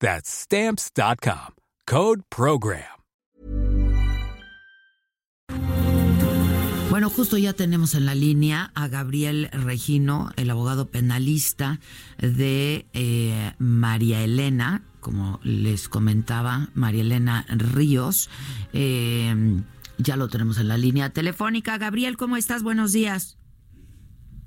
That's Stamps.com. Code Program. Bueno, justo ya tenemos en la línea a Gabriel Regino, el abogado penalista de eh, María Elena, como les comentaba, María Elena Ríos. Eh, ya lo tenemos en la línea telefónica. Gabriel, ¿cómo estás? Buenos días.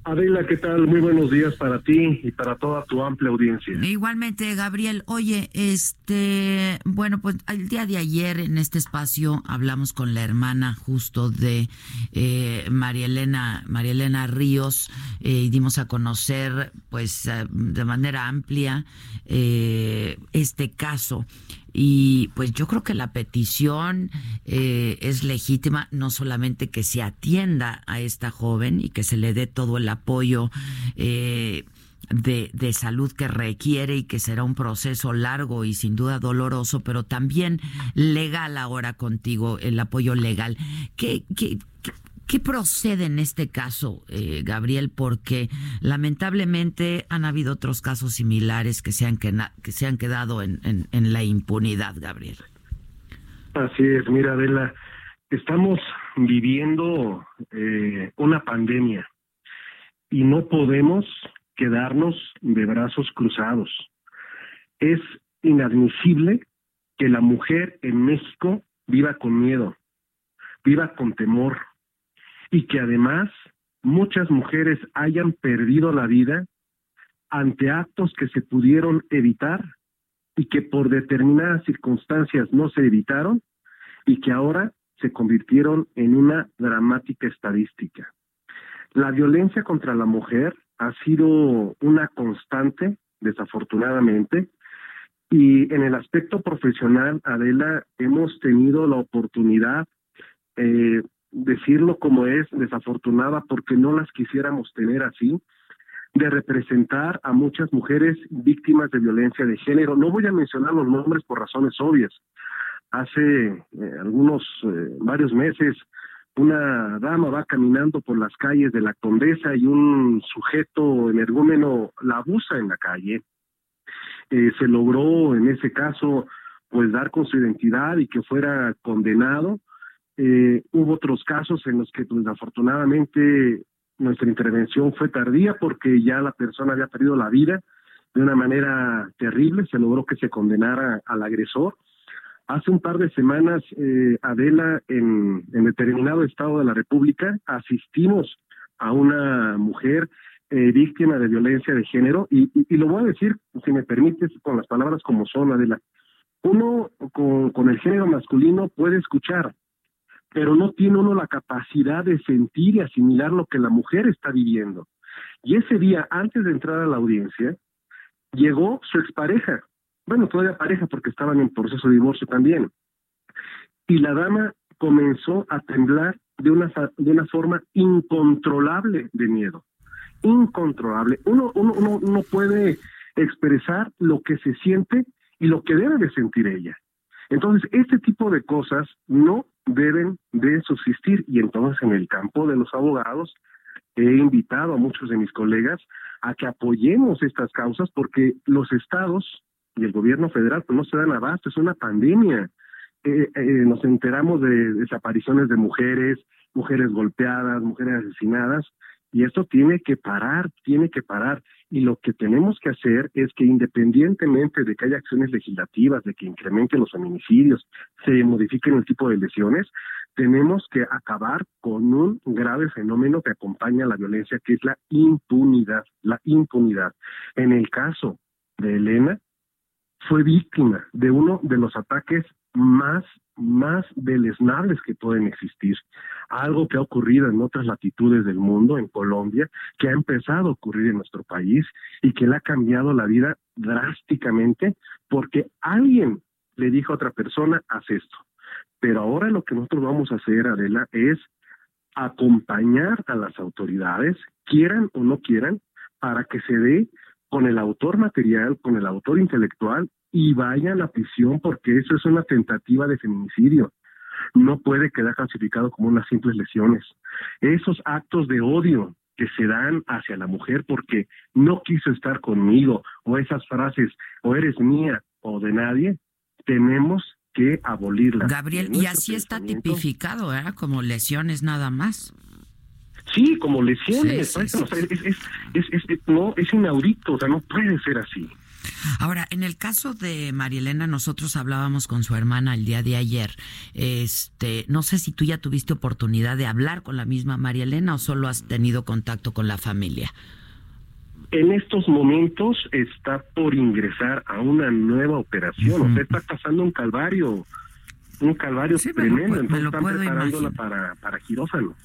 Adela, ¿qué tal? Muy buenos días para ti y para toda tu amplia audiencia. Igualmente, Gabriel. Oye, este, bueno, pues el día de ayer en este espacio hablamos con la hermana justo de eh, María Elena, María Elena Ríos eh, y dimos a conocer, pues, eh, de manera amplia este caso. Y pues yo creo que la petición eh, es legítima, no solamente que se atienda a esta joven y que se le dé todo el apoyo. Eh, de, de, salud que requiere y que será un proceso largo y sin duda doloroso, pero también legal ahora contigo, el apoyo legal. ¿Qué, qué, ¿Qué procede en este caso, eh, Gabriel? Porque lamentablemente han habido otros casos similares que se han, que, se han quedado en, en, la impunidad, Gabriel. Así es, mira, Adela, estamos viviendo eh, una pandemia y no podemos quedarnos de brazos cruzados. Es inadmisible que la mujer en México viva con miedo, viva con temor, y que además muchas mujeres hayan perdido la vida ante actos que se pudieron evitar y que por determinadas circunstancias no se evitaron y que ahora se convirtieron en una dramática estadística. La violencia contra la mujer ha sido una constante, desafortunadamente, y en el aspecto profesional, Adela, hemos tenido la oportunidad eh, decirlo como es, desafortunada porque no las quisiéramos tener así, de representar a muchas mujeres víctimas de violencia de género. No voy a mencionar los nombres por razones obvias. Hace eh, algunos, eh, varios meses, una dama va caminando por las calles de la Condesa y un sujeto energúmeno la abusa en la calle. Eh, se logró en ese caso pues dar con su identidad y que fuera condenado eh, hubo otros casos en los que pues, desafortunadamente nuestra intervención fue tardía porque ya la persona había perdido la vida de una manera terrible, se logró que se condenara al agresor. Hace un par de semanas, eh, Adela, en, determinado estado de la República, asistimos a una mujer eh, víctima de violencia de género y, y, lo voy a decir, si me permites, con las palabras como son, Adela. Uno con, con el género masculino puede escuchar, pero no tiene uno la capacidad de sentir y asimilar lo que la mujer está viviendo. Y ese día, antes de entrar a la audiencia, llegó su expareja, bueno, todavía pareja porque estaban en proceso de divorcio también, y la dama comenzó a temblar de una, de una forma incontrolable de miedo, incontrolable. Uno, uno, uno no puede expresar lo que se siente y lo que debe de sentir ella. Entonces, este tipo de cosas no deben de subsistir y entonces en el campo de los abogados he invitado a muchos de mis colegas a que apoyemos estas causas porque los estados y el gobierno federal pues, no se dan abasto, es una pandemia. Eh, eh, nos enteramos de desapariciones de mujeres, mujeres golpeadas, mujeres asesinadas, y esto tiene que parar, tiene que parar. Y lo que tenemos que hacer es que independientemente de que haya acciones legislativas, de que incrementen los feminicidios, se modifiquen el tipo de lesiones, tenemos que acabar con un grave fenómeno que acompaña a la violencia, que es la impunidad, la impunidad. En el caso de Elena, fue víctima de uno de los ataques más, más deleznables que pueden existir. Algo que ha ocurrido en otras latitudes del mundo, en Colombia, que ha empezado a ocurrir en nuestro país y que le ha cambiado la vida drásticamente porque alguien le dijo a otra persona, haz esto. Pero ahora lo que nosotros vamos a hacer, Adela, es acompañar a las autoridades, quieran o no quieran, para que se dé con el autor material, con el autor intelectual y vaya a la prisión porque eso es una tentativa de feminicidio. No puede quedar clasificado como unas simples lesiones. Esos actos de odio que se dan hacia la mujer porque no quiso estar conmigo o esas frases o eres mía o de nadie, tenemos que abolirla. Gabriel, y así está tipificado, ¿eh? Como lesiones nada más. Sí, como lesiones. es, no, es inaudito, o sea, no puede ser así. Ahora, en el caso de María Elena, nosotros hablábamos con su hermana el día de ayer. Este, no sé si tú ya tuviste oportunidad de hablar con la misma María Elena o solo has tenido contacto con la familia. En estos momentos está por ingresar a una nueva operación, o sea, está pasando un calvario, un calvario tremendo, entonces están preparándola para, para quirófano.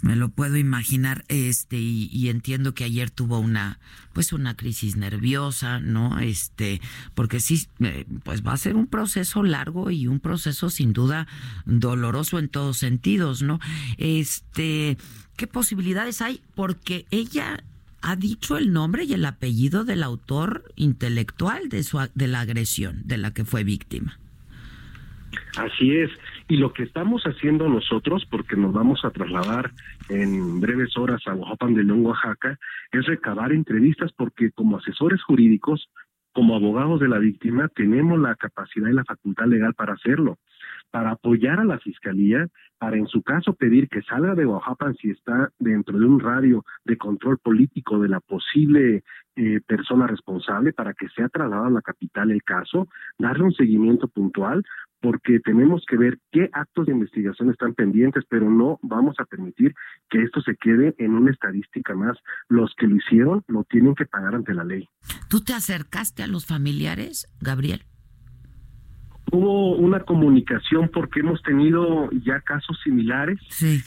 Me lo puedo imaginar, este, y, entiendo que ayer tuvo una, pues una crisis nerviosa, ¿no? Este, porque sí, eh, pues va a ser un proceso largo y un proceso sin duda doloroso en todos sentidos, ¿no? Este, ¿qué posibilidades hay? Porque ella ha dicho el nombre y el apellido del autor intelectual de su, de la agresión de la que fue víctima. Así es. Y lo que estamos haciendo nosotros, porque nos vamos a trasladar en breves horas a Oaxaca de León, Oaxaca, es recabar entrevistas porque como asesores jurídicos, como abogados de la víctima, tenemos la capacidad y la facultad legal para hacerlo, para apoyar a la fiscalía, para en su caso pedir que salga de Oaxaca si está dentro de un radio de control político de la posible eh, persona responsable, para que sea trasladado a la capital el caso, darle un seguimiento puntual, porque tenemos que ver qué actos de investigación están pendientes, pero no vamos a permitir que esto se quede en una estadística más. Los que lo hicieron lo tienen que pagar ante la ley. ¿Tú te acercaste a los familiares, Gabriel? hubo una comunicación porque hemos tenido ya casos similares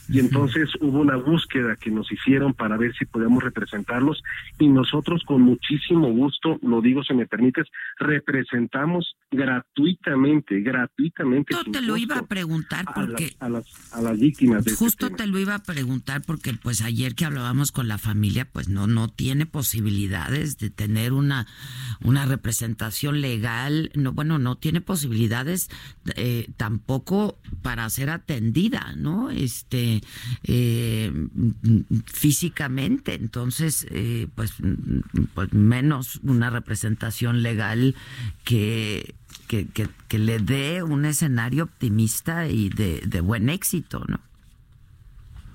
y entonces hubo una búsqueda que nos hicieron para ver si podíamos representarlos y nosotros con muchísimo gusto, lo digo si me permites, representamos gratuitamente, gratuitamente. Justo te lo iba a preguntar porque a las, a las, víctimas. De este justo te lo iba a preguntar porque pues ayer que hablábamos con la familia pues no no tiene posibilidades de tener una una representación legal, no bueno no tiene posibilidades eh, tampoco para ser atendida, ¿no? Este, eh, físicamente. Entonces, eh, pues, pues menos una representación legal que, que, le dé un escenario optimista y de, de buen éxito, ¿no?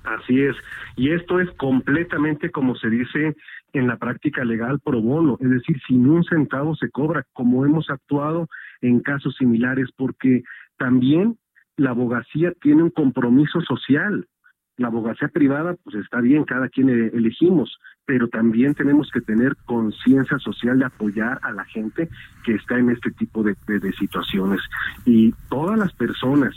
Así es. Y esto es completamente como se dice en la práctica legal pro bono, es decir, sin un centavo se cobra, como hemos actuado en casos similares, porque también la abogacía tiene un compromiso social. La abogacía privada, pues está bien, cada quien elegimos, pero también tenemos que tener conciencia social de apoyar a la gente que está en este tipo de, de situaciones. Y todas las personas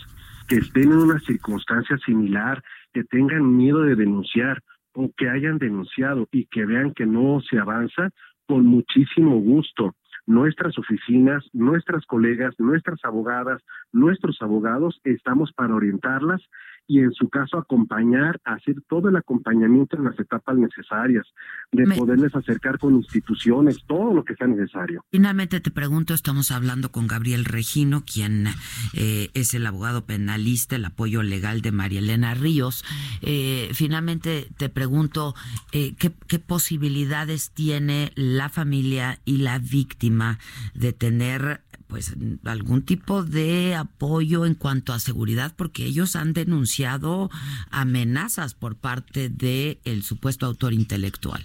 que estén en una circunstancia similar, que tengan miedo de denunciar o que hayan denunciado y que vean que no se avanza, con muchísimo gusto nuestras oficinas, nuestras colegas, nuestras abogadas, nuestros abogados, estamos para orientarlas y en su caso acompañar, hacer todo el acompañamiento en las etapas necesarias, de poderles acercar con instituciones, todo lo que sea necesario. Finalmente te pregunto, estamos hablando con Gabriel Regino, quien eh, es el abogado penalista, el apoyo legal de María Elena Ríos. Eh, finalmente te pregunto, eh, ¿qué, ¿qué posibilidades tiene la familia y la víctima de tener pues algún tipo de apoyo en cuanto a seguridad porque ellos han denunciado amenazas por parte de el supuesto autor intelectual.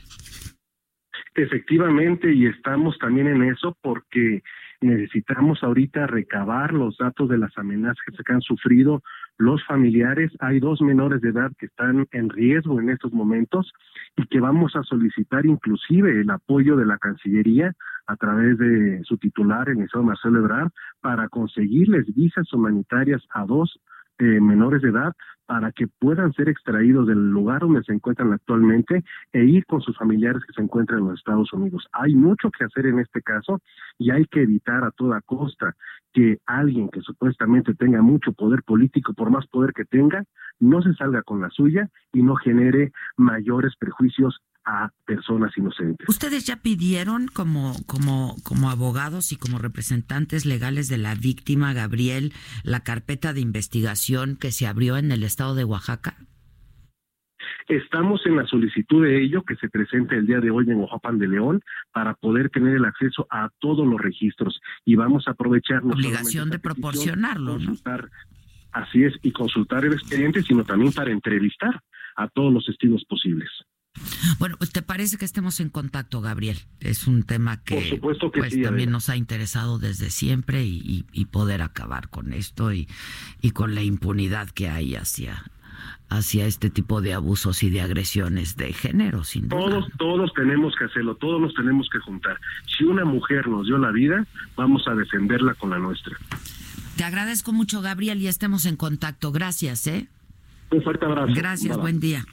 Efectivamente, y estamos también en eso porque necesitamos ahorita recabar los datos de las amenazas que han sufrido los familiares. Hay dos menores de edad que están en riesgo en estos momentos y que vamos a solicitar inclusive el apoyo de la Cancillería a través de su titular, el ministro Marcelo Ebrard, para conseguirles visas humanitarias a dos eh, menores de edad para que puedan ser extraídos del lugar donde se encuentran actualmente e ir con sus familiares que se encuentran en los Estados Unidos. Hay mucho que hacer en este caso y hay que evitar a toda costa que alguien que supuestamente tenga mucho poder político, por más poder que tenga, no se salga con la suya y no genere mayores prejuicios a personas inocentes. ¿Ustedes ya pidieron como, como, como abogados y como representantes legales de la víctima, Gabriel, la carpeta de investigación que se abrió en el estado de Oaxaca? Estamos en la solicitud de ello que se presente el día de hoy en Oaxaca de León para poder tener el acceso a todos los registros y vamos a aprovechar la obligación de proporcionarlo, ¿no? Así es, y consultar el expediente, sino también para entrevistar a todos los testigos posibles. Bueno, ¿te parece que estemos en contacto, Gabriel? Es un tema que, pues, también nos ha interesado desde siempre y, poder acabar con esto y, y con la impunidad que hay hacia hacia este tipo de abusos y de agresiones de género, sin duda. Todos, todos tenemos que hacerlo, todos nos tenemos que juntar. Si una mujer nos dio la vida, vamos a defenderla con la nuestra. Te agradezco mucho, Gabriel, y estemos en contacto. Gracias, ¿eh? Un fuerte abrazo. Gracias, buen día.